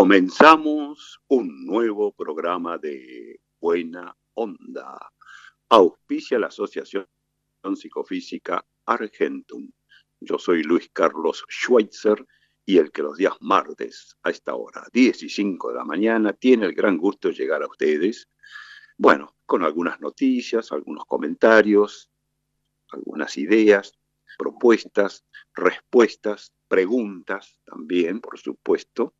Comenzamos un nuevo programa de Buena Onda. Auspicia la Asociación Psicofísica Argentum. Yo soy Luis Carlos Schweitzer y el que los días martes a esta hora, 10 y 5 de la mañana, tiene el gran gusto de llegar a ustedes, bueno, con algunas noticias, algunos comentarios, algunas ideas, propuestas, respuestas, preguntas también, por supuesto,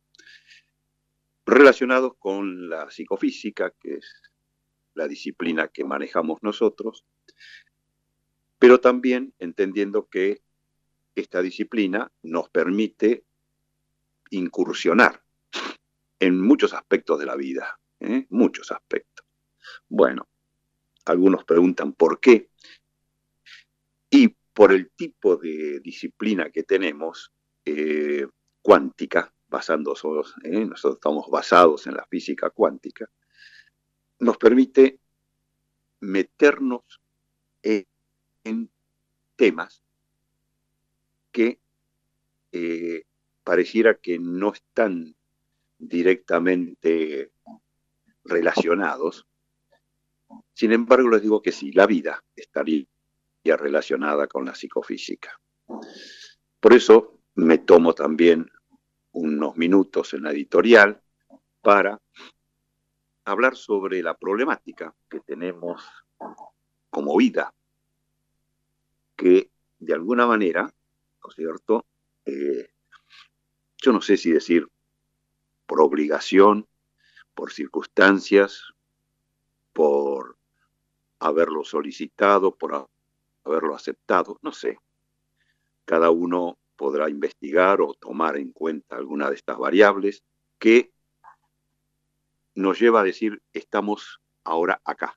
relacionados con la psicofísica, que es la disciplina que manejamos nosotros, pero también entendiendo que esta disciplina nos permite incursionar en muchos aspectos de la vida, ¿eh? muchos aspectos. Bueno, algunos preguntan por qué. Y por el tipo de disciplina que tenemos, eh, cuántica, basándonos, ¿eh? nosotros estamos basados en la física cuántica, nos permite meternos en, temas que eh, pareciera que no están directamente relacionados. Sin embargo, les digo que sí, la vida estaría relacionada con la psicofísica. Por eso me tomo también unos minutos en la editorial para hablar sobre la problemática que tenemos como vida, que de alguna manera, ¿no es cierto? Eh, yo no sé si decir por obligación, por circunstancias, por haberlo solicitado, por haberlo aceptado, no sé. Cada uno podrá investigar o tomar en cuenta alguna de estas variables que nos lleva a decir estamos ahora acá,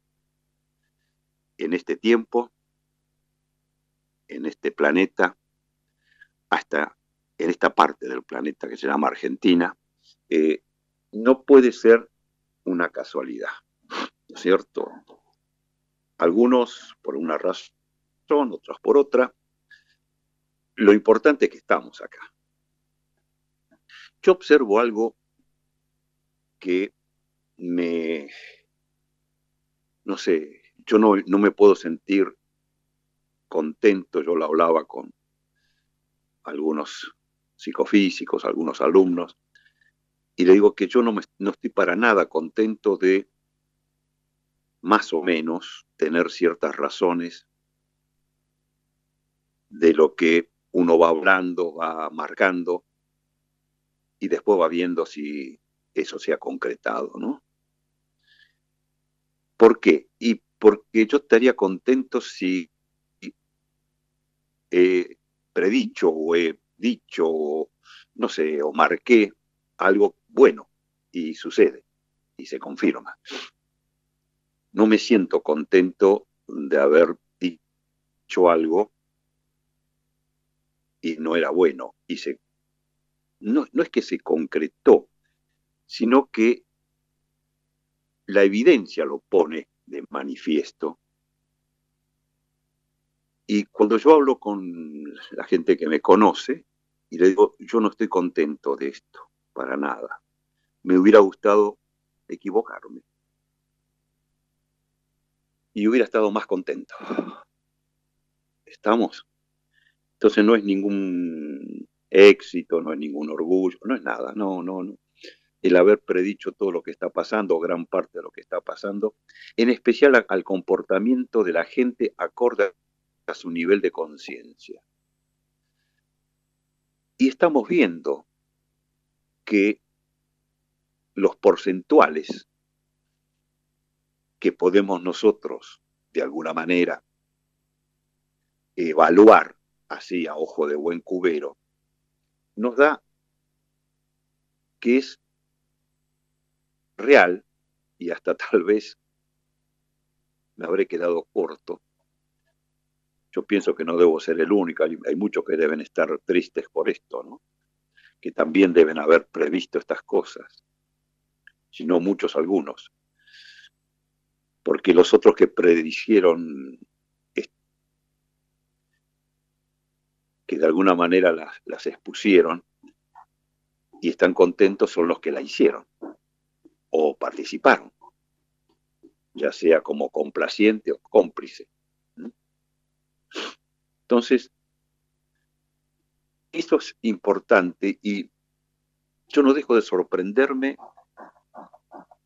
en este tiempo, en este planeta, hasta en esta parte del planeta que se llama Argentina, eh, no puede ser una casualidad, ¿no es cierto? Algunos por una razón, otros por otra. Lo importante es que estamos acá. Yo observo algo que me, no sé, yo no, no me puedo sentir contento, yo lo hablaba con algunos psicofísicos, algunos alumnos, y le digo que yo no, me, no estoy para nada contento de más o menos tener ciertas razones de lo que uno va hablando, va marcando, y después va viendo si eso se ha concretado, ¿no? ¿Por qué? Y porque yo estaría contento si he predicho o he dicho, no sé, o marqué algo bueno y sucede y se confirma. No me siento contento de haber dicho algo y no era bueno y se no, no es que se concretó, sino que la evidencia lo pone de manifiesto. Y cuando yo hablo con la gente que me conoce y le digo, yo no estoy contento de esto, para nada. Me hubiera gustado equivocarme. Y hubiera estado más contento. ¿Estamos? Entonces no es ningún éxito, no es ningún orgullo, no es nada, no, no, no el haber predicho todo lo que está pasando, gran parte de lo que está pasando, en especial al comportamiento de la gente acorde a su nivel de conciencia. Y estamos viendo que los porcentuales que podemos nosotros, de alguna manera, evaluar así a ojo de buen cubero, nos da que es real y hasta tal vez me habré quedado corto. Yo pienso que no debo ser el único, hay, muchos que deben estar tristes por esto, que también deben haber previsto estas cosas, si no muchos algunos, porque los otros que predijeron que de alguna manera las, las expusieron y están contentos son los que la hicieron o participaron, ya sea como complaciente o cómplice. Entonces, esto es importante y yo no dejo de sorprenderme,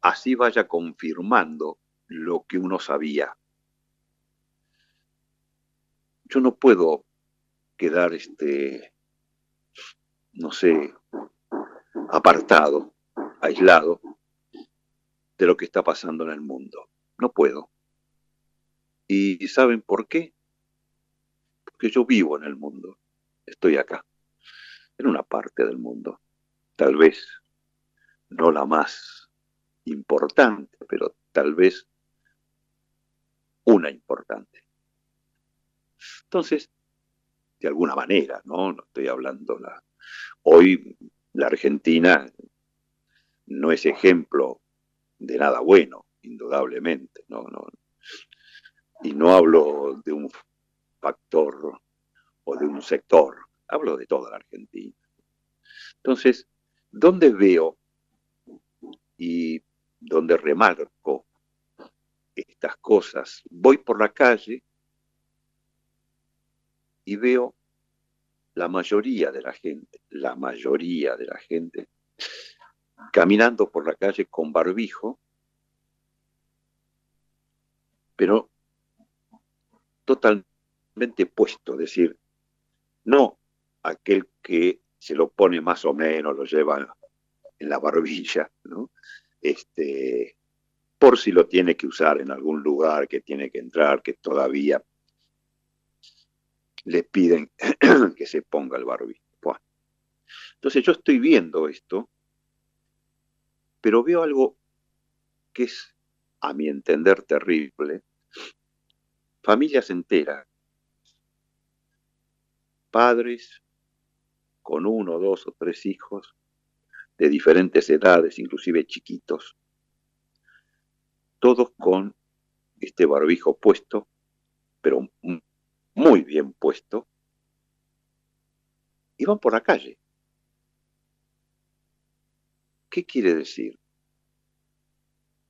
así vaya confirmando lo que uno sabía. Yo no puedo quedar, este, no sé, apartado, aislado de lo que está pasando en el mundo. No puedo. ¿Y saben por qué? Porque yo vivo en el mundo. Estoy acá en una parte del mundo, tal vez no la más importante, pero tal vez una importante. Entonces, de alguna manera, ¿no? No estoy hablando la... Hoy la Argentina no es ejemplo de nada bueno, indudablemente, no, no. Y no hablo de un factor o de un sector, hablo de toda la Argentina. Entonces, ¿dónde veo y donde remarco estas cosas? Voy por la calle y veo la mayoría de la gente, la mayoría de la gente, caminando por la calle con barbijo, pero totalmente puesto, es decir, no aquel que se lo pone más o menos, lo lleva en la barbilla, ¿no? Este, por si lo tiene que usar en algún lugar, que tiene que entrar, que todavía le piden que se ponga el barbijo. Entonces yo estoy viendo esto, pero veo algo que es, a mi entender, terrible. Familias enteras padres con uno, dos o tres hijos de diferentes edades, inclusive chiquitos, todos con este barbijo puesto, pero muy bien puesto, y van por la calle. ¿Qué quiere decir?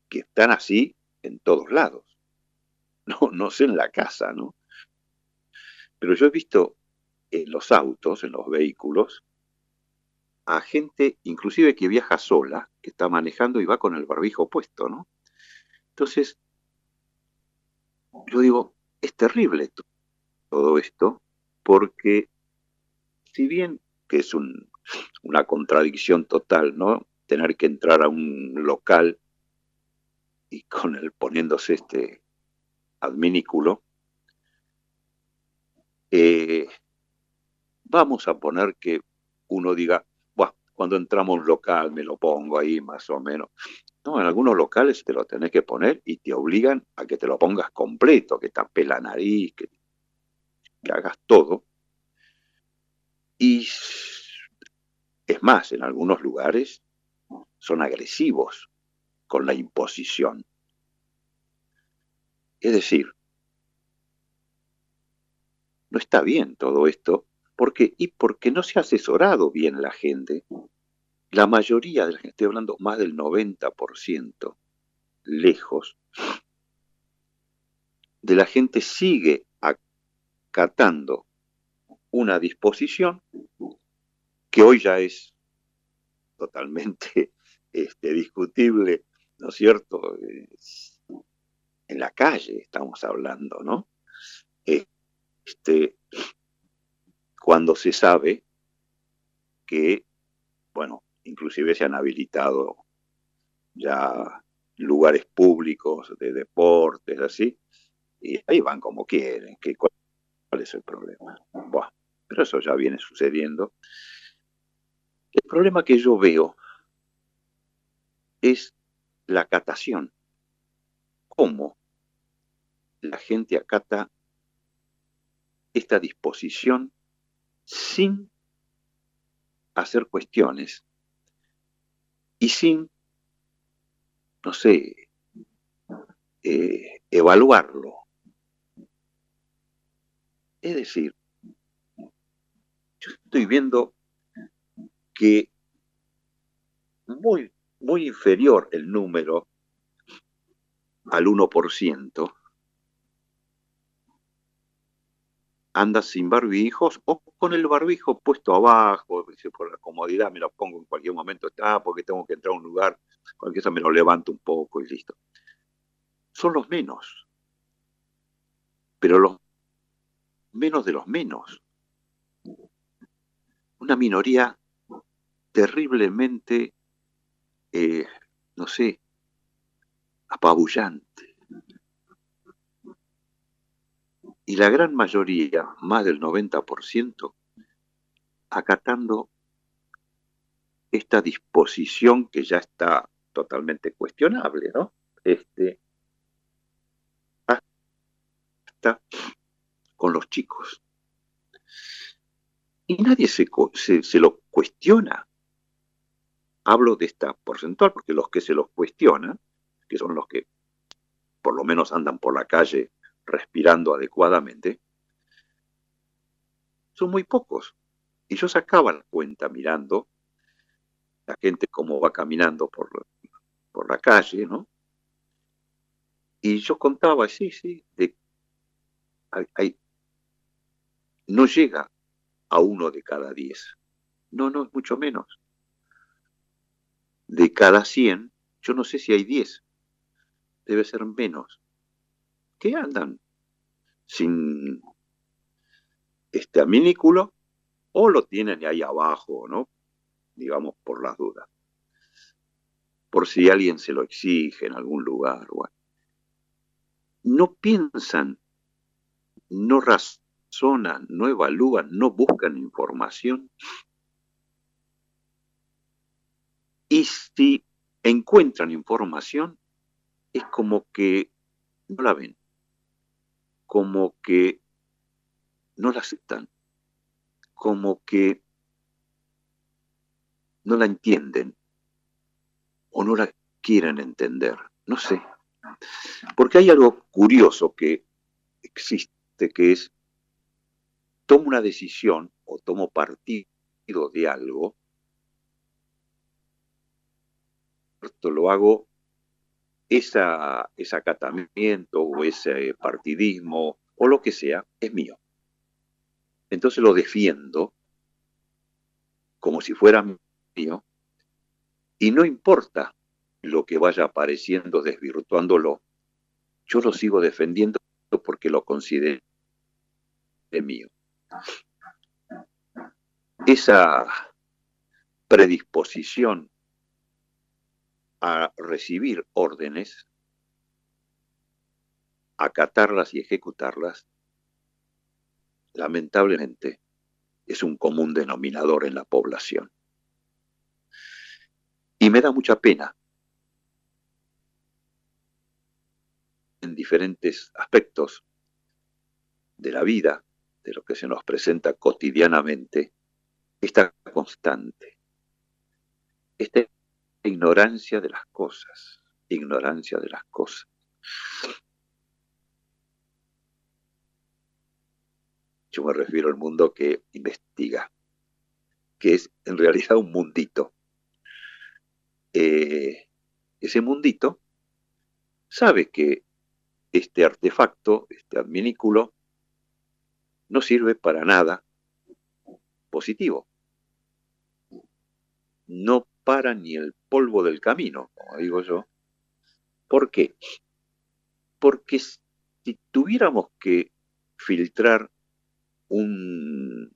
Que están así en todos lados. No, no sé en la casa, ¿no? Pero yo he visto en los autos, en los vehículos, a gente inclusive que viaja sola, que está manejando y va con el barbijo puesto, ¿no? Entonces, yo digo, es terrible todo esto, porque si bien que es una contradicción total, ¿no? Tener que entrar a un local y con el poniéndose este adminículo, eh, Vamos a poner que uno diga, bueno, cuando entramos a un local me lo pongo ahí más o menos. No, en algunos locales te lo tenés que poner y te obligan a que te lo pongas completo, que tapes la nariz, que, que hagas todo. Y es más, en algunos lugares son agresivos con la imposición. Es decir, no está bien todo esto ¿Por qué? Y porque no se ha asesorado bien la gente. La mayoría de la gente, estoy hablando más del 90%, lejos, de la gente sigue una disposición que hoy ya es totalmente este, discutible, ¿no es cierto? En la calle estamos hablando, ¿no? Este, cuando se sabe que, bueno, inclusive se han habilitado ya lugares públicos, de deportes, así, y ahí van como quieren. ¿qué, ¿Cuál es el problema? pero eso ya viene sucediendo. El problema que yo veo es la catación. ¿Cómo la gente acata esta disposición sin hacer cuestiones y sin, no sé, eh, evaluarlo. Es decir, yo estoy viendo que muy, muy inferior el número al 1% anda sin barbijos o con el barbijo puesto abajo, por la comodidad me lo pongo en cualquier momento, está porque tengo que entrar a un lugar, cualquier cosa me lo levanto un poco y listo. Son los menos, pero los menos de los menos. Una minoría terriblemente, eh, no sé, apabullante. y la gran mayoría, más del 90%, acatando esta disposición que ya está totalmente cuestionable, ¿no? Este, hasta con los chicos. Y nadie se, se, lo cuestiona. Hablo de esta porcentual porque los que se los cuestionan, que son los que por lo menos andan por la calle respirando adecuadamente, son muy pocos. Y yo sacaba la cuenta mirando la gente cómo va caminando por, por la calle, ¿no? Y yo contaba, sí, sí, de, no llega a uno de cada diez. No, no, es mucho menos. De cada cien, yo no sé si hay diez. Debe ser menos que andan sin este aminículo o lo tienen ahí abajo, ¿no? Digamos, por las dudas. Por si alguien se lo exige en algún lugar. No piensan, no razonan, no evalúan, no buscan información. Y si encuentran información, es como que no la ven como que no la aceptan, como que no la entienden o no la quieren entender, no sé. Porque hay algo curioso que existe, que es, tomo una decisión o tomo partido de algo, lo hago esa, ese acatamiento o ese partidismo o lo que sea es mío. Entonces lo defiendo como si fuera mío y no importa lo que vaya apareciendo desvirtuándolo, yo lo sigo defendiendo porque lo considero mío. Esa predisposición a recibir órdenes, acatarlas y ejecutarlas, lamentablemente es un común denominador en la población. Y me da mucha pena en diferentes aspectos de la vida, de lo que se nos presenta cotidianamente, esta constante, este ignorancia de las cosas, ignorancia de las cosas. Yo me refiero al mundo que investiga, que es en realidad un mundito. Eh, ese mundito sabe que este artefacto, este adminículo, no sirve para nada positivo. No para ni el polvo del camino, como digo yo. ¿Por qué? Porque si tuviéramos que filtrar un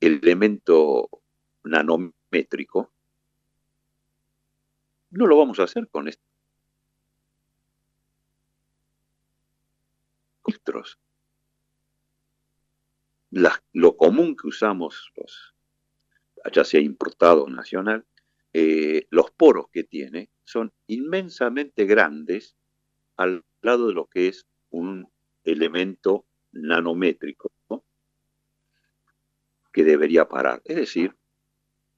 elemento nanométrico, no lo vamos a hacer con estos filtros lo común que usamos, los, ya sea importado o nacional, eh, los poros que tiene son inmensamente grandes al lado de lo que es un elemento nanométrico que debería parar. Es decir,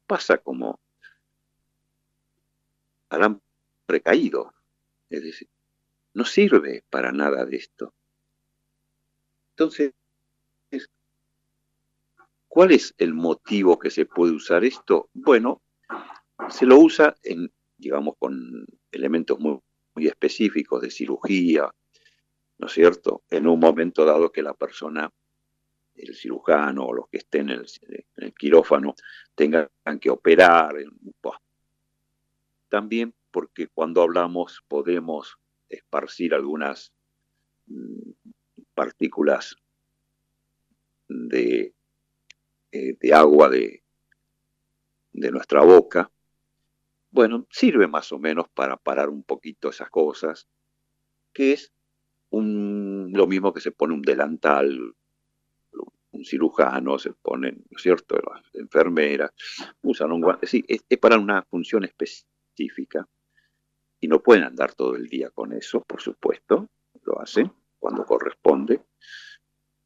pasa como alambre caído. Es decir, no sirve para nada de esto. Entonces, ¿cuál es el motivo que se puede usar esto? Bueno, se lo usa en, digamos, con elementos muy, específicos de cirugía, ¿no es cierto? En un momento dado que la persona, el cirujano o los que estén en el, quirófano tengan que operar. También porque cuando hablamos podemos esparcir algunas mm, partículas de, eh, de agua de, de nuestra boca. Bueno, sirve más o menos para parar un poquito esas cosas, que es un, lo mismo que se pone un delantal, un cirujano, se pone, ¿no es cierto?, las enfermeras, usan un guante, sí, es, es para una función específica y no pueden andar todo el día con eso, por supuesto, lo hacen cuando corresponde,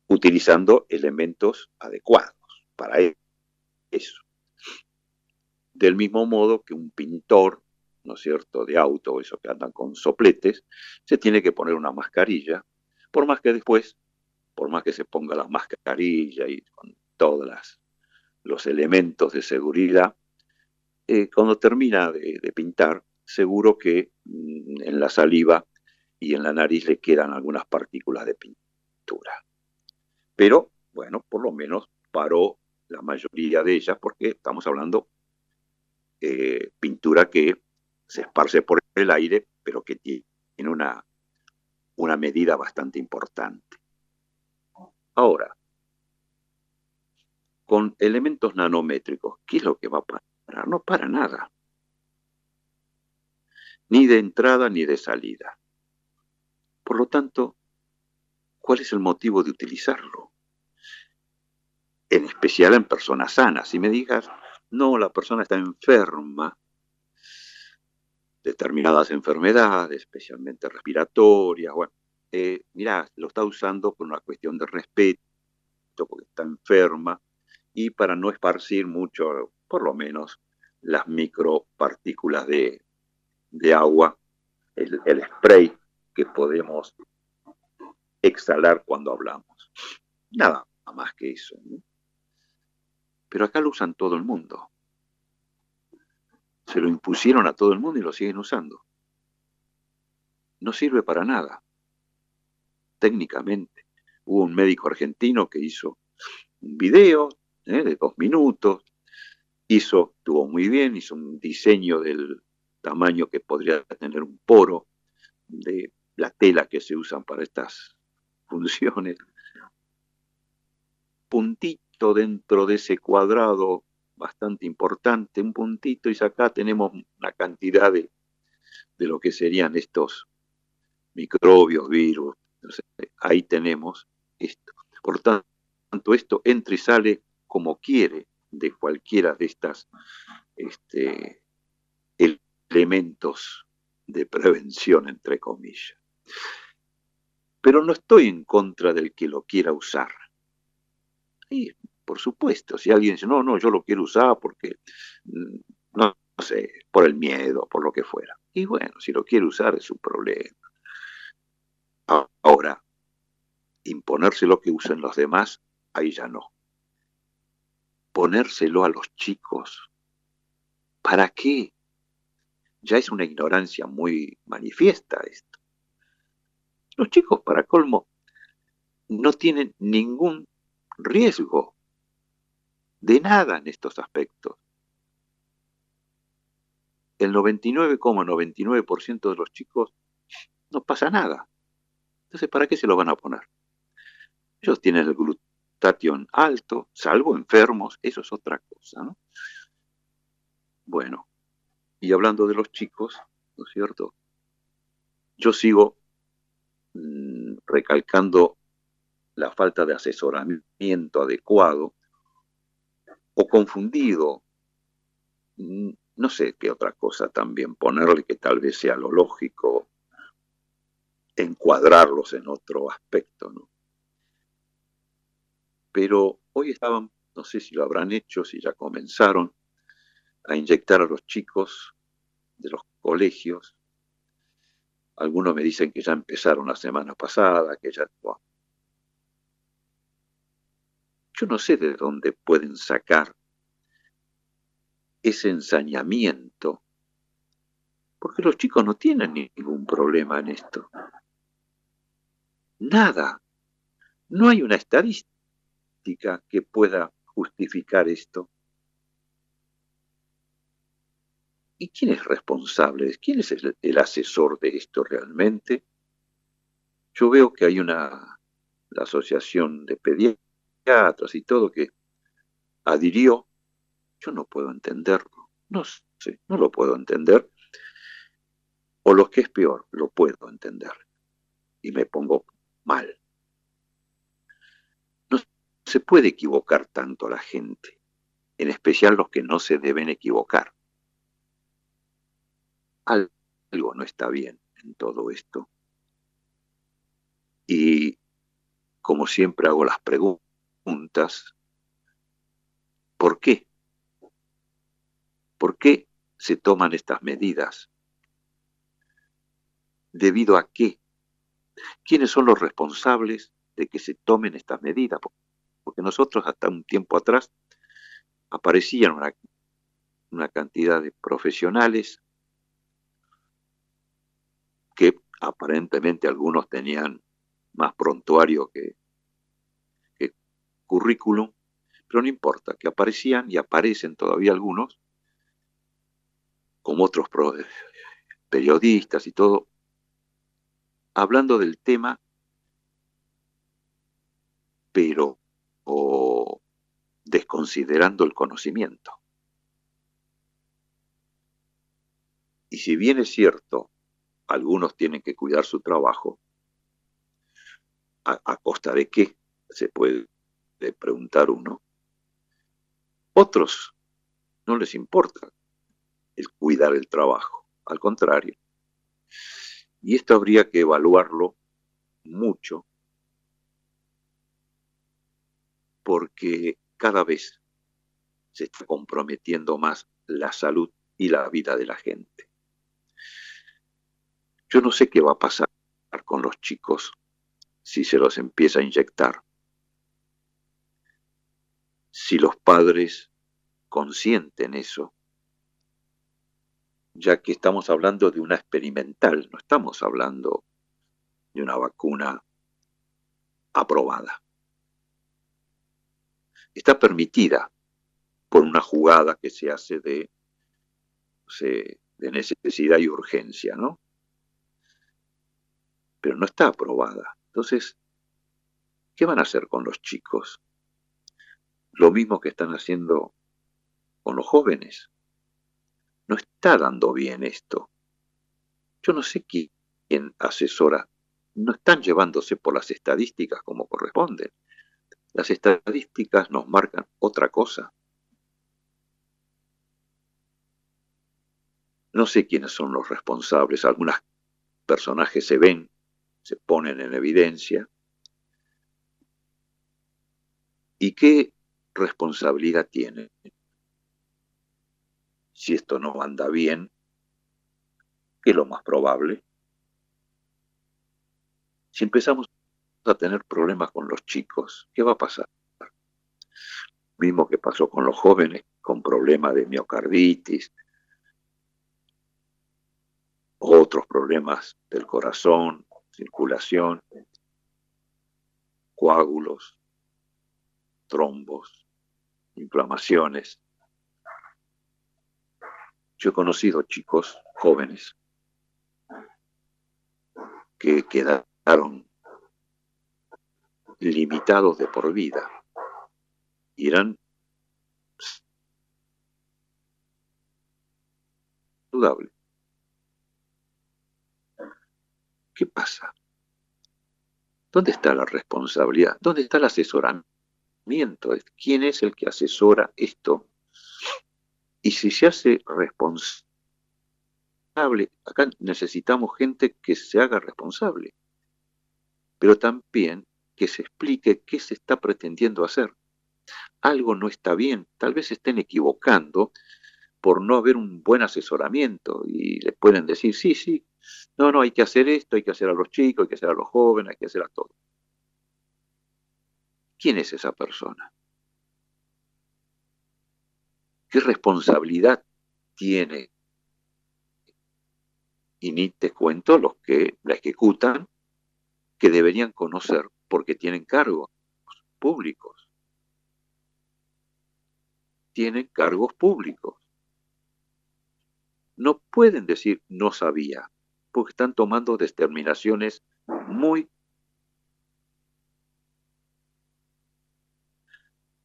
utilizando elementos adecuados para eso. Del mismo modo que un pintor, ¿no es cierto?, de auto, esos que andan con sopletes, se tiene que poner una mascarilla, por más que después, por más que se ponga la mascarilla y con todos los elementos de seguridad, eh, cuando termina de pintar, seguro que mm, en la saliva y en la nariz le quedan algunas partículas de pintura. Pero, bueno, por lo menos paró la mayoría de ellas porque estamos hablando eh, pintura que se esparce por el aire, pero que tiene una, una medida bastante importante. Ahora, con elementos nanométricos, ¿qué es lo que va a parar? No para nada ni de entrada ni de salida. Por lo tanto, ¿cuál es el motivo de utilizarlo? En especial en personas sanas. Si me digas, no, la persona está enferma, determinadas enfermedades, especialmente respiratorias, bueno, eh, mira, lo está usando por una cuestión de respeto, porque está enferma, y para no esparcir mucho, por lo menos, las micropartículas de, de agua, el, spray que podemos exhalar cuando hablamos. Nada más que eso. Pero acá lo usan todo el mundo. Se lo impusieron a todo el mundo y lo siguen usando. No sirve para nada. Técnicamente. Hubo un médico argentino que hizo un video ¿eh? de dos minutos. Hizo, estuvo muy bien, hizo un diseño del, tamaño que podría tener un poro de la tela que se usan para estas funciones. Puntito dentro de ese cuadrado bastante importante, un puntito, y acá tenemos una cantidad de, de lo que serían estos microbios, virus. ahí tenemos esto. Por tanto, esto entra y sale como quiere de cualquiera de estas este, elementos de prevención, entre comillas. Pero no estoy en contra del que lo quiera usar. Y, por supuesto, si alguien dice, no, no, yo lo quiero usar porque, mm, no, sé, por el miedo, por lo que fuera. Y bueno, si lo quiere usar es su problema. Ahora, imponerse lo que usen los demás, ahí ya no. Ponérselo a los chicos. ¿Para qué? ya es una ignorancia muy manifiesta esto. Los chicos, para colmo, no tienen ningún riesgo de nada en estos aspectos. El 99,99% de los chicos no pasa nada. Entonces, ¿para qué se lo van a poner? Ellos tienen el glutatión alto, salvo enfermos, eso es otra cosa, ¿no? Bueno, y hablando de los chicos, ¿no es cierto? Yo sigo mm, recalcando la falta de asesoramiento adecuado o confundido, no sé qué otra cosa también ponerle que tal vez sea lo lógico, encuadrarlos en otro aspecto, ¿no? Pero hoy estaban, no sé si lo habrán hecho, si ya comenzaron a inyectar a los chicos de los colegios. Algunos me dicen que ya empezaron la semana pasada, que ya... Yo no sé de dónde pueden sacar ese ensañamiento, porque los chicos no tienen ningún problema en esto. Nada. No hay una estadística que pueda justificar esto. ¿Y quién es responsable? ¿Quién es el, asesor de esto realmente? Yo veo que hay una la asociación de pediatras y todo que adhirió. Yo no puedo entenderlo. No sé, no lo puedo entender. O lo que es peor, lo puedo entender. Y me pongo mal. No se puede equivocar tanto a la gente, en especial los que no se deben equivocar algo no está bien en todo esto. Y como siempre hago las preguntas, ¿por qué? ¿Por qué se toman estas medidas? ¿Debido a qué? ¿Quiénes son los responsables de que se tomen estas medidas? Porque nosotros hasta un tiempo atrás aparecían una, una cantidad de profesionales que aparentemente algunos tenían más prontuario que, currículum, pero no importa, que aparecían y aparecen todavía algunos, como otros periodistas y todo, hablando del tema, pero desconsiderando el conocimiento. Y si bien es cierto algunos tienen que cuidar su trabajo. ¿A, costa de qué? Se puede preguntar uno. Otros no les importa el cuidar el trabajo, al contrario. Y esto habría que evaluarlo mucho porque cada vez se está comprometiendo más la salud y la vida de la gente. Yo no sé qué va a pasar con los chicos si se los empieza a inyectar. Si los padres consienten eso, ya que estamos hablando de una experimental, no estamos hablando de una vacuna aprobada. Está permitida por una jugada que se hace de, de necesidad y urgencia, ¿no? pero no está aprobada. Entonces, ¿qué van a hacer con los chicos? Lo mismo que están haciendo con los jóvenes. No está dando bien esto. Yo no sé quién asesora. No están llevándose por las estadísticas como corresponden. Las estadísticas nos marcan otra cosa. No sé quiénes son los responsables. Algunos personajes se ven se ponen en evidencia. ¿Y qué responsabilidad tienen? Si esto no anda bien, ¿qué es lo más probable? Si empezamos a tener problemas con los chicos, ¿qué va a pasar? Mismo que pasó con los jóvenes, con problemas de miocarditis, otros problemas del corazón, circulación, coágulos, trombos, inflamaciones. Yo he conocido chicos jóvenes que quedaron limitados de por vida y eran. ¿Qué pasa? ¿Dónde está la responsabilidad? ¿Dónde está el asesoramiento? ¿Quién es el que asesora esto? Y si se hace responsable, acá necesitamos gente que se haga responsable, pero también que se explique qué se está pretendiendo hacer. Algo no está bien, tal vez estén equivocando por no haber un buen asesoramiento y les pueden decir, sí, sí, no, no, hay que hacer esto, hay que hacer a los chicos, hay que hacer a los jóvenes, hay que hacer a todos. ¿Quién es esa persona? ¿Qué responsabilidad tiene? Y ni te cuento los que la ejecutan, que deberían conocer porque tienen cargos públicos. Tienen cargos públicos. No pueden decir no sabía, porque están tomando determinaciones muy...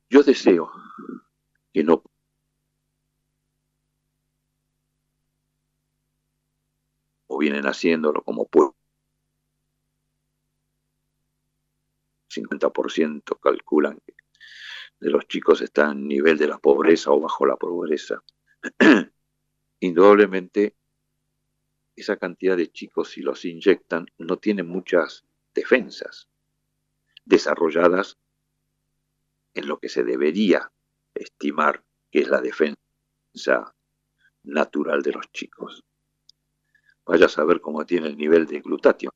Yo deseo que no o vienen haciéndolo como pueblo. 50% calculan que de los chicos están en nivel de la pobreza o bajo la pobreza. Indudablemente esa cantidad de chicos, si los inyectan, no tienen muchas defensas desarrolladas en lo que se debería estimar que es la defensa natural de los chicos. Vaya a saber cómo tiene el nivel de glutatión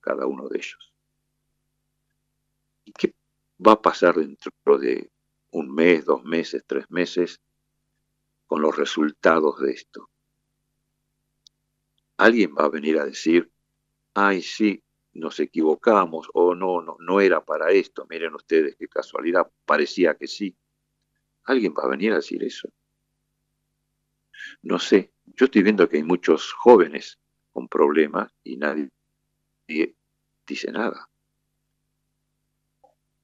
cada uno de ellos. ¿Y qué va a pasar dentro de un mes, dos meses, tres meses con los resultados de esto? alguien va a venir a decir, ay, sí, nos equivocamos, o no, no, no era para esto, miren ustedes qué casualidad, parecía que sí. Alguien va a venir a decir eso. No sé, yo estoy viendo que hay muchos jóvenes con problemas y nadie dice nada.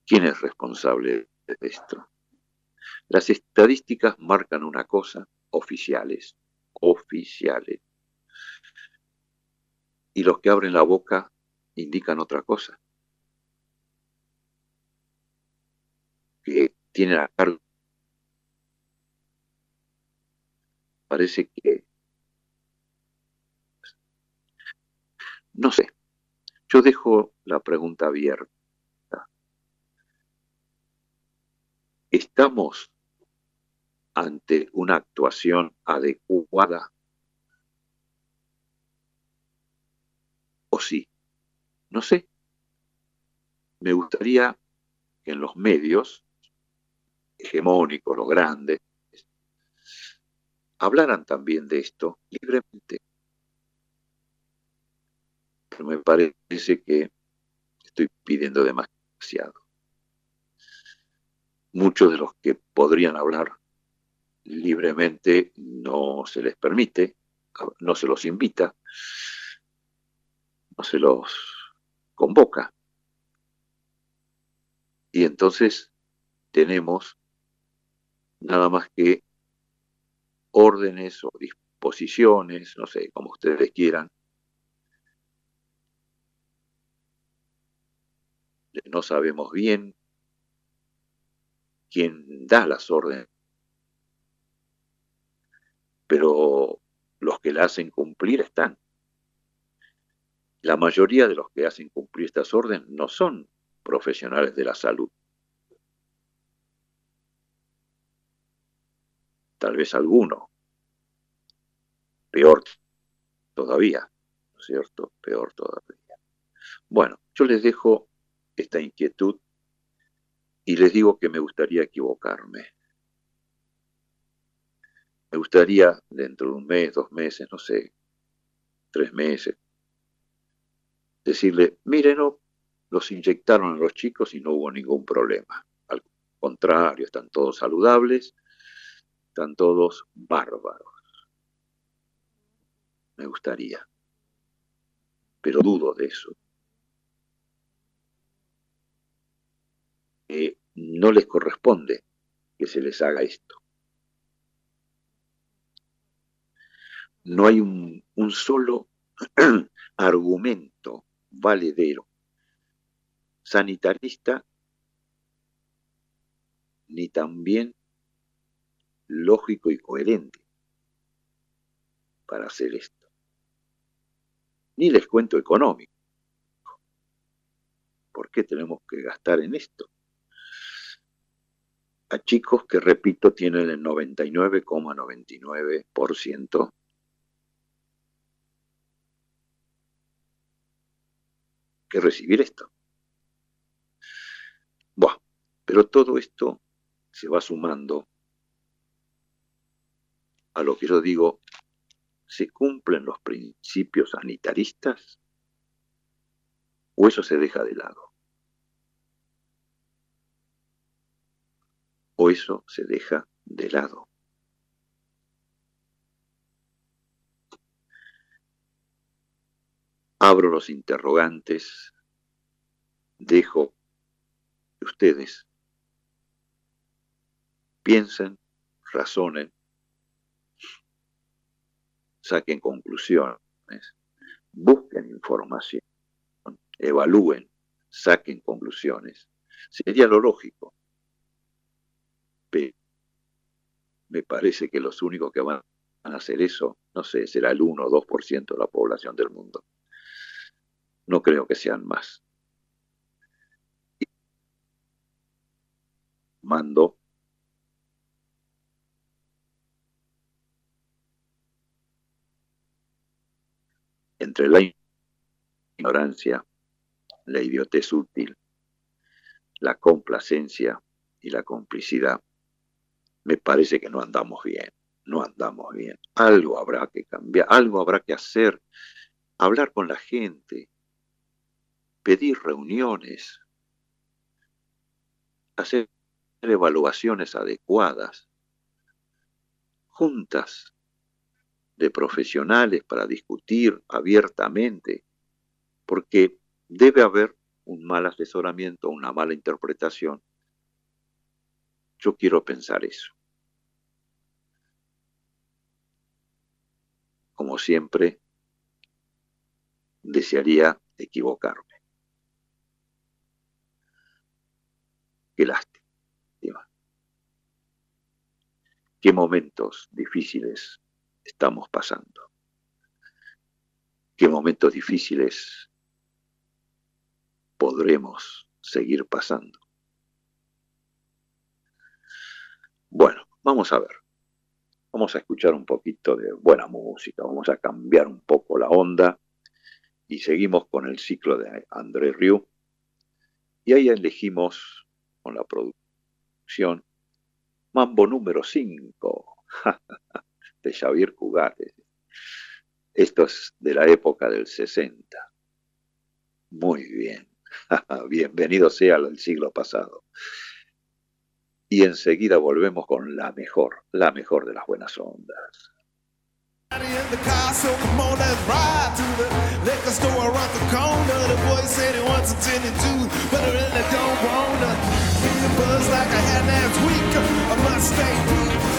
¿Quién es responsable de esto? Las estadísticas marcan una cosa, oficiales, oficiales y los que abren la boca indican otra cosa. Que tienen a cargo. Parece que... No sé. Yo dejo la pregunta abierta. ¿Estamos ante una actuación adecuada ¿O sí? No sé. Me gustaría que en los medios hegemónicos, los grandes, hablaran también de esto libremente. Pero me parece que estoy pidiendo demasiado. Muchos de los que podrían hablar libremente no se les permite, no se los invita, no se los convoca. Y entonces tenemos nada más que órdenes o disposiciones, no sé, como ustedes quieran, no sabemos bien quién da las órdenes, pero los que la hacen cumplir están. La mayoría de los que hacen cumplir estas órdenes no son profesionales de la salud. Tal vez alguno. Peor todavía, ¿no es cierto? Peor todavía. Bueno, yo les dejo esta inquietud y les digo que me gustaría equivocarme. Me gustaría dentro de un mes, dos meses, no sé, tres meses, decirle, miren, los inyectaron a los chicos y no hubo ningún problema. Al contrario, están todos saludables, están todos bárbaros. Me gustaría, pero dudo de eso. no les corresponde que se les haga esto. No hay un solo argumento valedero sanitarista ni también lógico y coherente para hacer esto. Ni les cuento económico. ¿Por qué tenemos que gastar en esto? A chicos que, repito, tienen el 99,99% que recibir esto. Bueno, pero todo esto se va sumando a lo que yo digo, ¿se cumplen los principios sanitaristas o eso se deja de lado? ¿O eso se deja de lado? Abro los interrogantes, dejo que ustedes piensen, razonen, saquen conclusiones, busquen información, evalúen, saquen conclusiones. Sería lo lógico. Pero me parece que los únicos que van a hacer eso, no sé, será el 1 o 2% de la población del mundo. No creo que sean más. Mando entre la ignorancia, la idiotez útil, la complacencia y la complicidad, me parece que no andamos bien, no andamos bien. Algo habrá que cambiar, algo habrá que hacer, hablar con la gente, pedir reuniones, hacer evaluaciones adecuadas, juntas de profesionales para discutir abiertamente, porque debe haber un mal asesoramiento, una mala interpretación. Yo quiero pensar eso. Como siempre, desearía equivocarme. Qué lástima. Qué momentos difíciles estamos pasando. Qué momentos difíciles podremos seguir pasando. Bueno, vamos a ver. Vamos a escuchar un poquito de buena música, vamos a cambiar un poco la onda y seguimos con el ciclo de André Rieu. Y ahí elegimos con la producción Mambo número 5. de Xavier Cugat. Esto es de la época del 60. Muy bien. Bienvenido sea al siglo pasado. Y enseguida volvemos con la mejor, la mejor de las buenas ondas. I like I had last week. I must stay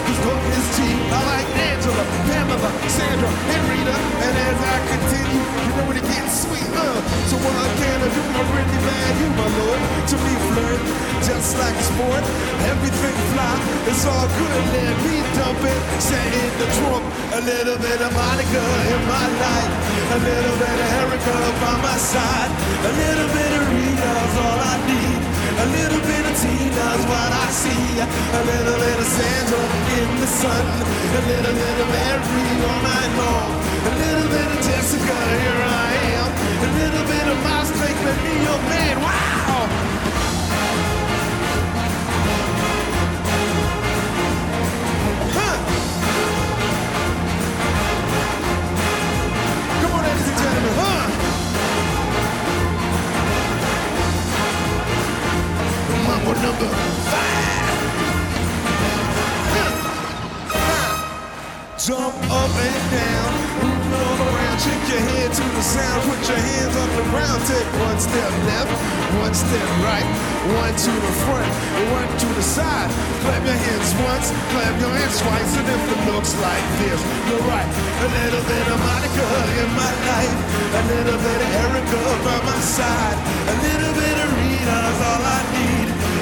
cause both is cheap. I like Angela, Pamela, Sandra, and Rita. And as I continue, you know it gets sweet, uh. So what can I do? I really bad you, my lord. To me, flirt, just like a sport. Everything fly, it's all good. Let me dump it, set in the trunk. A little bit of Monica in my life. A little bit of Erica by my side. A little bit of Rita's all I need. A little bit of Tina's what I see. A little bit of Sandra in the sun. A little bit of Mary all night long. A little bit of Jessica, here I am. A little bit of Miles Drake, me your man. Wow! Number five. Jump up and down, all around, shake your head to the sound, put your hands on the ground, take one step left, one step right, one to the front, one to the side. Clap your hands once, clap your hands twice, and if it looks like this, you're right. A little bit of Monica in my life, a little bit of Erica by my side, a little bit of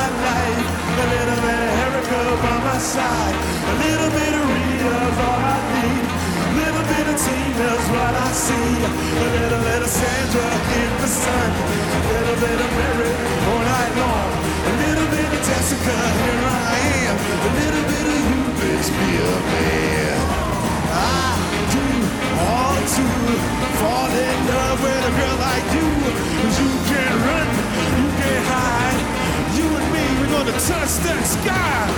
My life. A little bit of Erica by my side. A little bit of Rita's all I need. A little bit of Tina's what I see. A little bit of Sandra in the sun. A little bit of Mary all night long. A little bit of Jessica, here I am. A little bit of you makes me a man. I do want to fall in love with a girl like you. 'Cause you can't run, gonna touch that sky.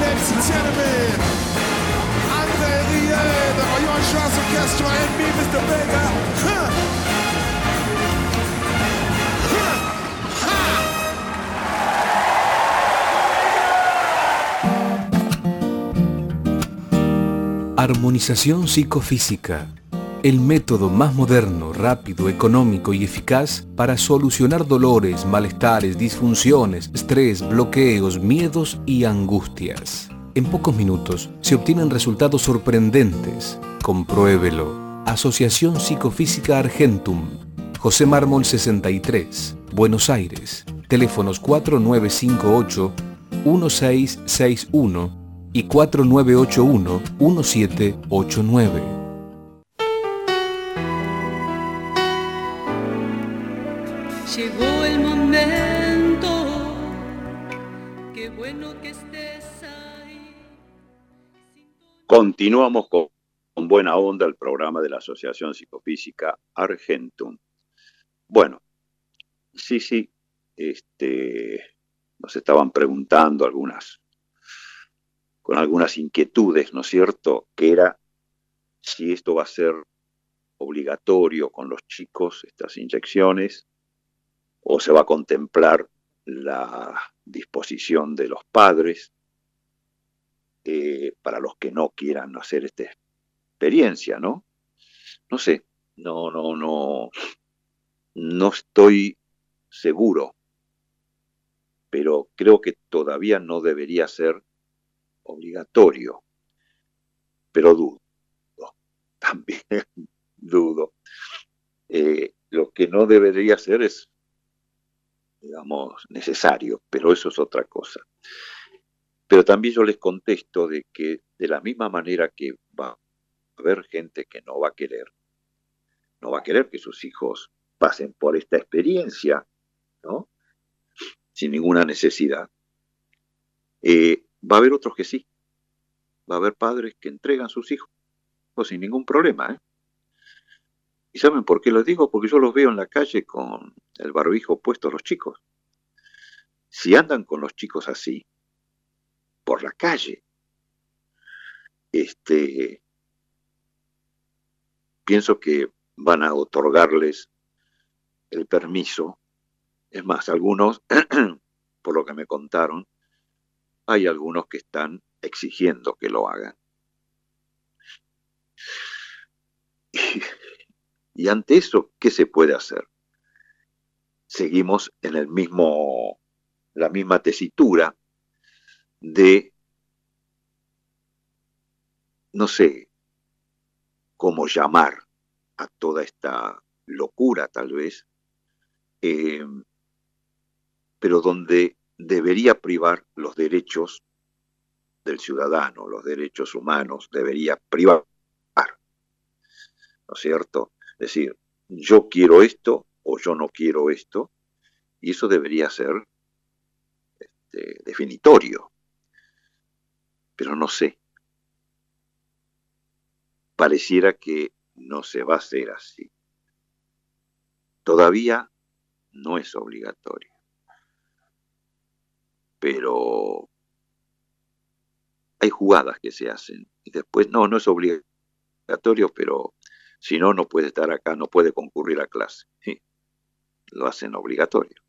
Ladies and gentlemen, André Rieu, the Royal Strauss Orchestra, and me, Mr. Vega. Huh. Armonización psicofísica. El método más moderno, rápido, económico y eficaz para solucionar dolores, malestares, disfunciones, estrés, bloqueos, miedos y angustias. En pocos minutos se obtienen resultados sorprendentes. Compruébelo. Asociación Psicofísica Argentum. José Mármol 63, Buenos Aires. Teléfonos 4958 1661 y 4981-1789. Llegó el momento, qué bueno que estés ahí. Continuamos con, con buena onda el programa de la Asociación Psicofísica Argentum. Bueno, sí, sí, este, nos estaban preguntando algunas, con algunas inquietudes, ¿no es cierto? Que era si esto va a ser obligatorio con los chicos, estas inyecciones, o se va a contemplar la disposición de los padres eh, para los que no quieran hacer esta experiencia, ¿no? No sé, no, no, no, no estoy seguro, pero creo que todavía no debería ser obligatorio, pero dudo, también dudo. Eh, lo que no debería ser es digamos, necesario, pero eso es otra cosa. Pero también yo les contesto de que de la misma manera que va a haber gente que no va a querer, no va a querer que sus hijos pasen por esta experiencia, ¿no? Sin ninguna necesidad. Eh, va a haber otros que sí. Va a haber padres que entregan sus hijos sin ningún problema, ¿eh? ¿Y saben por qué lo digo? Porque yo los veo en la calle con el barbijo puesto los chicos. Si andan con los chicos así, por la calle, este, pienso que van a otorgarles el permiso. Es más, algunos, por lo que me contaron, hay algunos que están exigiendo que lo hagan. Y ante eso, ¿qué se puede hacer? Seguimos en el mismo, la misma tesitura de, no sé cómo llamar a toda esta locura tal vez, eh, pero donde debería privar los derechos del ciudadano, los derechos humanos, debería privar, ¿no es cierto? Es decir, yo quiero esto o yo no quiero esto, y eso debería ser este, definitorio. Pero no sé. Pareciera que no se va a hacer así. Todavía no es obligatorio. Pero hay jugadas que se hacen y después, no, no es obligatorio, pero si no, no puede estar acá, no puede concurrir a clase. Lo hacen obligatorio.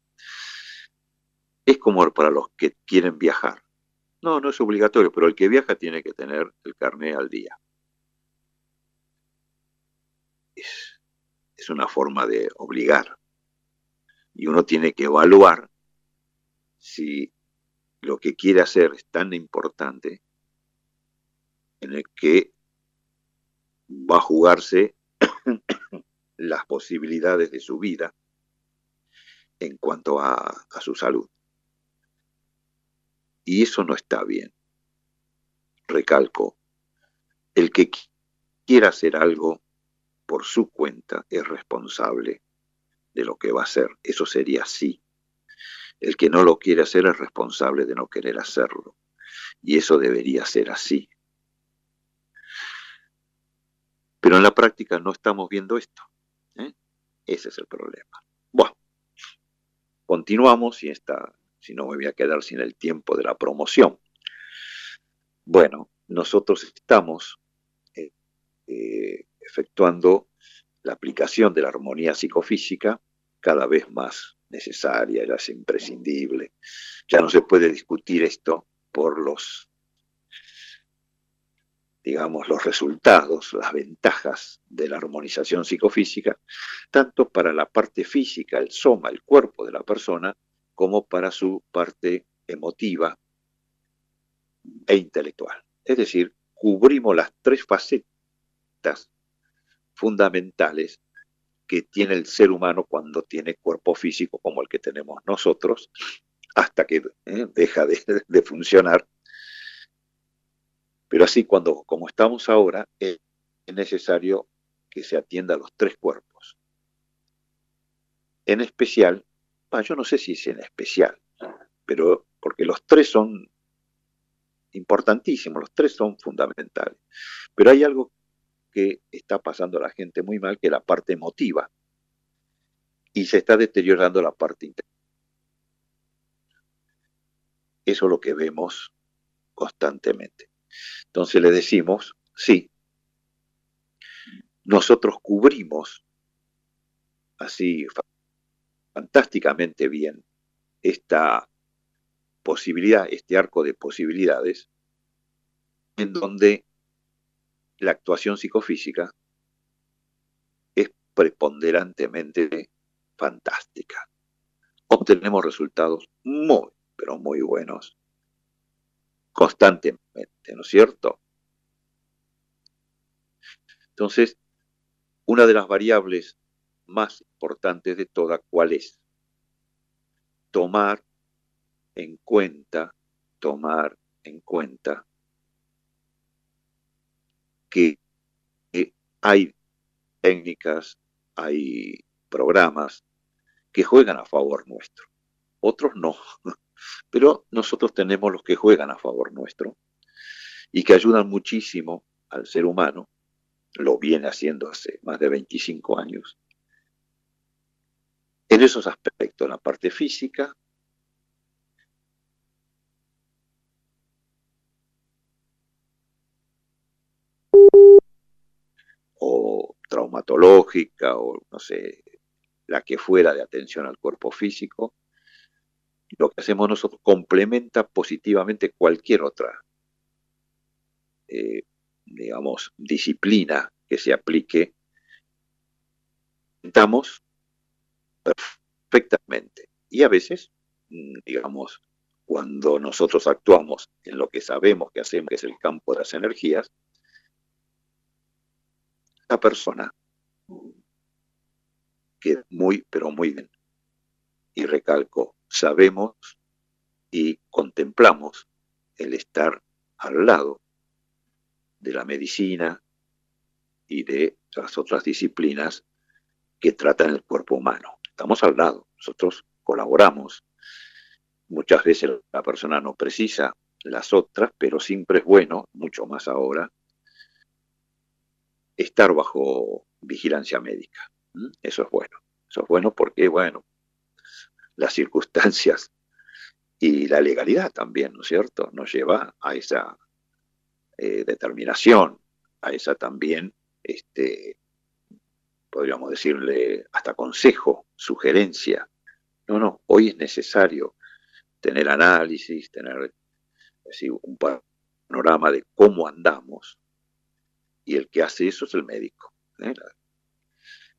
Es como para los que quieren viajar. No, no es obligatorio, pero el que viaja tiene que tener el carnet al día. Es, es una forma de obligar. Y uno tiene que evaluar si lo que quiere hacer es tan importante en el que va a jugarse las posibilidades de su vida en cuanto a, su salud. Y eso no está bien. Recalco, el que quiera hacer algo por su cuenta es responsable de lo que va a hacer. Eso sería así. El que no lo quiere hacer es responsable de no querer hacerlo. Y eso debería ser así. Pero en la práctica no estamos viendo esto. ¿eh? Ese es el problema. Bueno, continuamos y esta, si no me voy a quedar sin el tiempo de la promoción. Bueno, nosotros estamos eh, eh, efectuando la aplicación de la armonía psicofísica cada vez más necesaria, ya es imprescindible. Ya no se puede discutir esto por los digamos, los resultados, las ventajas de la armonización psicofísica, tanto para la parte física, el soma, el cuerpo de la persona, como para su parte emotiva e intelectual. Es decir, cubrimos las tres facetas fundamentales que tiene el ser humano cuando tiene cuerpo físico como el que tenemos nosotros, hasta que eh, deja de, funcionar pero así, cuando, como estamos ahora, es necesario que se atienda a los tres cuerpos. En especial, yo no sé si es en especial, pero porque los tres son importantísimos, los tres son fundamentales. Pero hay algo que está pasando a la gente muy mal, que la parte emotiva. Y se está deteriorando la parte intelectual. Eso es lo que vemos constantemente. Entonces le decimos, sí, nosotros cubrimos así fantásticamente bien esta posibilidad, este arco de posibilidades, en donde la actuación psicofísica es preponderantemente fantástica. Obtenemos resultados muy, pero muy buenos constantemente, ¿no es cierto? Entonces, una de las variables más importantes de todas, ¿cuál es? Tomar en cuenta, tomar en cuenta que, que hay técnicas, hay programas que juegan a favor nuestro, otros no. Pero nosotros tenemos los que juegan a favor nuestro y que ayudan muchísimo al ser humano, lo viene haciendo hace más de 25 años, en esos aspectos, la parte física, o traumatológica, o no sé, la que fuera de atención al cuerpo físico, lo que hacemos nosotros complementa positivamente cualquier otra, eh, digamos, disciplina que se aplique. Estamos perfectamente. Y a veces, mm, digamos, cuando nosotros actuamos en lo que sabemos que hacemos, que es el campo de las energías, la persona que muy, pero muy bien. Y recalco, sabemos y contemplamos el estar al lado de la medicina y de las otras disciplinas que tratan el cuerpo humano. Estamos al lado, nosotros colaboramos. Muchas veces la persona no precisa las otras, pero siempre es bueno, mucho más ahora, estar bajo vigilancia médica. Eso es bueno. Eso es bueno porque, bueno, las circunstancias y la legalidad también, ¿no es cierto?, nos lleva a esa eh, determinación, a esa también, este, podríamos decirle, hasta consejo, sugerencia. No, no, hoy es necesario tener análisis, tener un panorama de cómo andamos, y el que hace eso es el médico. ¿eh?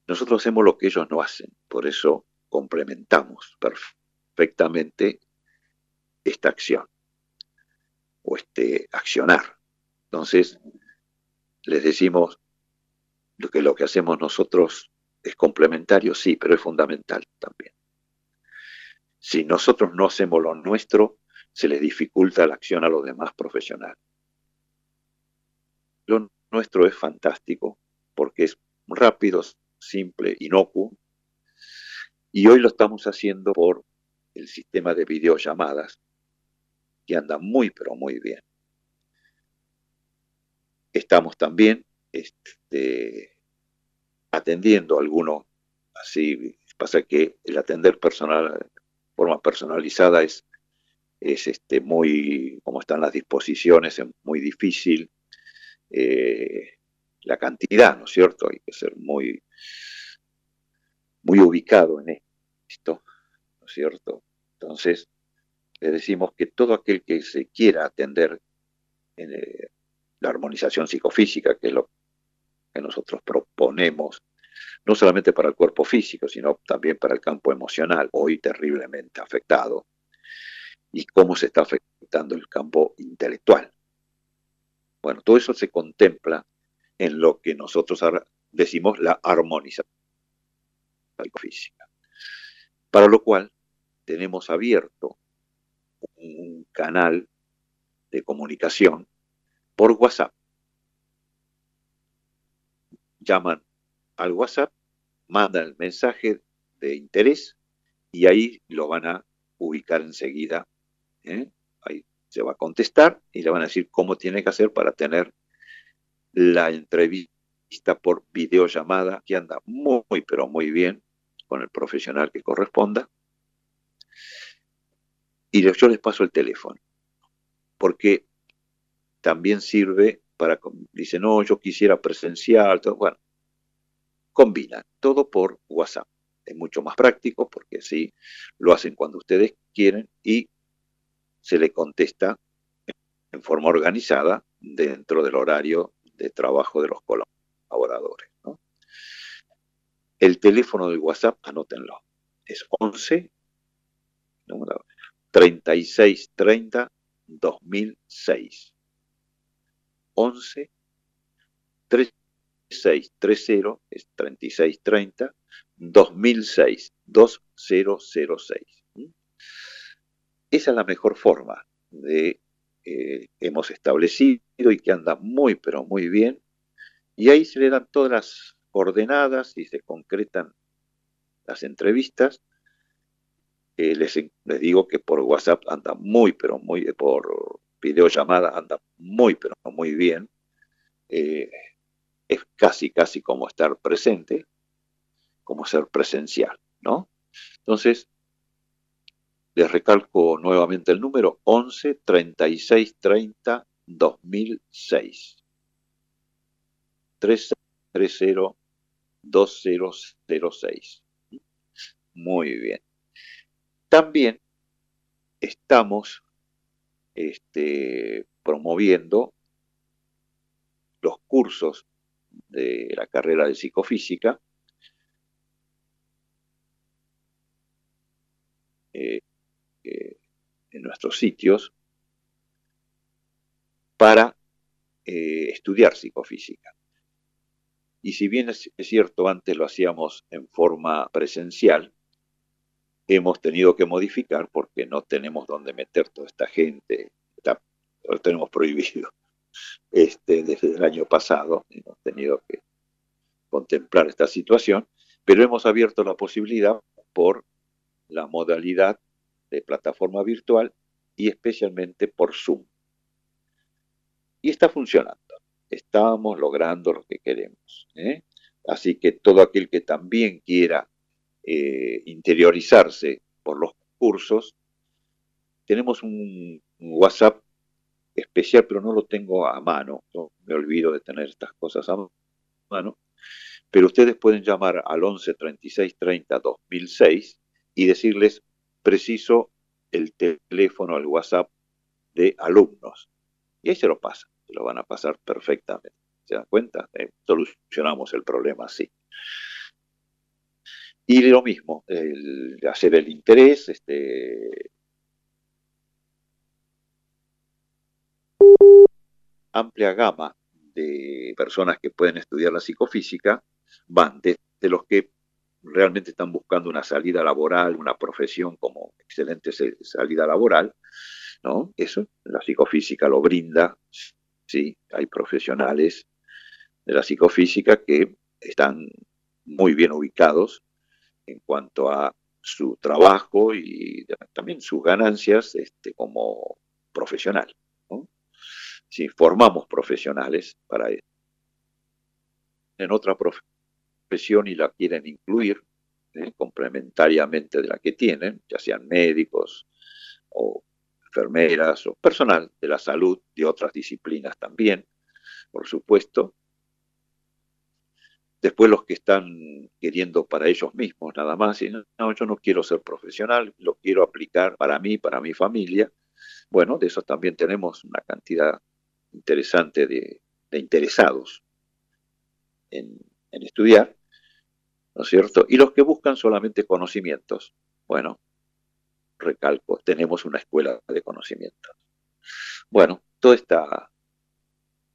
Nosotros hacemos lo que ellos no hacen, por eso complementamos perfectamente esta acción o este accionar. Entonces, les decimos que lo que hacemos nosotros es complementario, sí, pero es fundamental también. Si nosotros no hacemos lo nuestro, se les dificulta la acción a los demás profesionales. Lo nuestro es fantástico porque es rápido, simple, inocuo, y hoy lo estamos haciendo por el sistema de videollamadas, que anda muy, pero muy bien. Estamos también este, atendiendo a algunos, así pasa que el atender personal, forma personalizada es, es este, muy, como están las disposiciones, es muy difícil. Eh, la cantidad, ¿no es cierto? Hay que ser muy, muy ubicado en esto, ¿no es cierto? Entonces, le decimos que todo aquel que se quiera atender en eh, la armonización psicofísica, que es lo que nosotros proponemos, no solamente para el cuerpo físico, sino también para el campo emocional, hoy terriblemente afectado, y cómo se está afectando el campo intelectual. Bueno, todo eso se contempla en lo que nosotros decimos la armonización psicofísica. Para lo cual tenemos abierto un canal de comunicación por WhatsApp. Llaman al WhatsApp, mandan el mensaje de interés y ahí lo van a ubicar enseguida. ¿eh? Ahí se va a contestar y le van a decir cómo tiene que hacer para tener la entrevista por videollamada que anda muy, pero muy bien con el profesional que corresponda y yo les paso el teléfono, porque también sirve para, dice, no, yo quisiera presencial, todo, bueno, combina todo por WhatsApp. Es mucho más práctico porque así lo hacen cuando ustedes quieren y se le contesta en forma organizada dentro del horario de trabajo de los colaboradores. El teléfono del WhatsApp, anótenlo, es 11, número 3630 2006. 11 3630 es 3630 2006 2006. Esa es la mejor forma de eh, hemos establecido y que anda muy pero muy bien. Y ahí se le dan todas las coordenadas y se concretan las entrevistas eh, les, digo que por WhatsApp anda muy, pero muy, por videollamada anda muy, pero muy bien. Eh, es casi, casi como estar presente, como ser presencial, ¿no? Entonces, les recalco nuevamente el número 11 36 30 2006. 330 2006. Muy bien. También estamos este, promoviendo los cursos de la carrera de psicofísica eh, nuestros sitios para eh, estudiar psicofísica. Y si bien es cierto, antes lo hacíamos en forma presencial, hemos tenido que modificar porque no tenemos dónde meter toda esta gente, lo tenemos prohibido este, desde el año pasado, hemos tenido que contemplar esta situación, pero hemos abierto la posibilidad por la modalidad de plataforma virtual y especialmente por Zoom. Y está funcionando. estamos logrando lo que queremos. ¿eh? Así que todo aquel que también quiera eh, interiorizarse por los cursos, tenemos un, WhatsApp especial, pero no lo tengo a mano. me olvido de tener estas cosas a mano. Pero ustedes pueden llamar al 11 36 30 2006 y decirles preciso el teléfono, el WhatsApp de alumnos. Y ahí se lo pasan, se lo van a pasar perfectamente. ¿Se dan cuenta? Eh, solucionamos el problema así. Y lo mismo, el, hacer el interés, este, amplia gama de personas que pueden estudiar la psicofísica van desde los que realmente están buscando una salida laboral, una profesión como excelente salida laboral, ¿no? Eso, la psicofísica lo brinda, sí, hay profesionales de la psicofísica que están muy bien ubicados en cuanto a su trabajo y también sus ganancias este, como profesional. Si formamos profesionales para en otra profesión y la quieren incluir ¿eh? complementariamente de la que tienen, ya sean médicos o enfermeras o personal de la salud de otras disciplinas también, por supuesto, Después los que están queriendo para ellos mismos nada más, y no, yo no quiero ser profesional, lo quiero aplicar para mí, para mi familia. Bueno, de eso también tenemos una cantidad interesante de, interesados en estudiar, ¿no es cierto? Y los que buscan solamente conocimientos, bueno, recalco, tenemos una escuela de conocimientos. Bueno, toda esta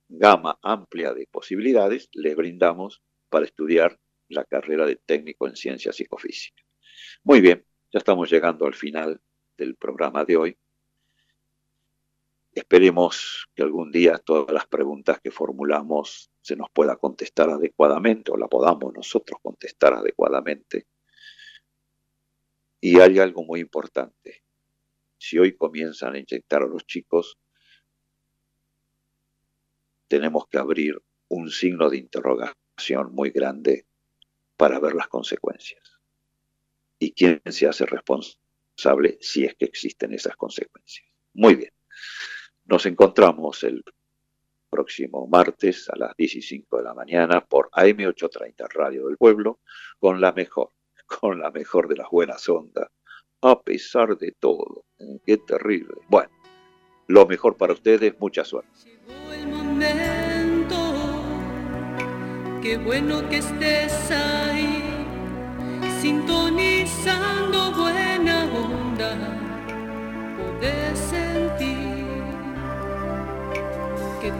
gama amplia de posibilidades les brindamos para estudiar la carrera de técnico en ciencia psicofísica. Muy bien, ya estamos llegando al final del programa de hoy. Esperemos que algún día todas las preguntas que formulamos se nos pueda contestar adecuadamente o la podamos nosotros contestar adecuadamente. Y hay algo muy importante. Si hoy comienzan a inyectar a los chicos, tenemos que abrir un signo de interrogación muy grande para ver las consecuencias. ¿Y quién se hace responsable si es que existen esas consecuencias? Muy bien. Nos encontramos el próximo martes a las 15 de la mañana por AM830 Radio del Pueblo con la mejor, con la mejor de las buenas ondas, a pesar de todo. Qué terrible. Bueno, lo mejor para ustedes, mucha suerte. Qué bueno que estés ahí, sintonizando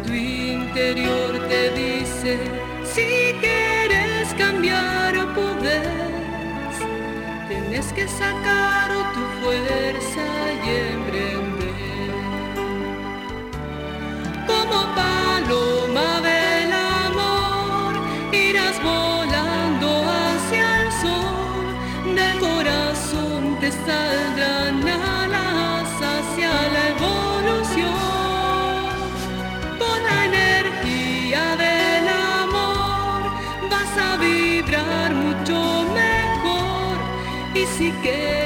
tu interior te dice, si quieres cambiar puedes, tienes que sacar tu fuerza y emprender. Como paloma saldrán si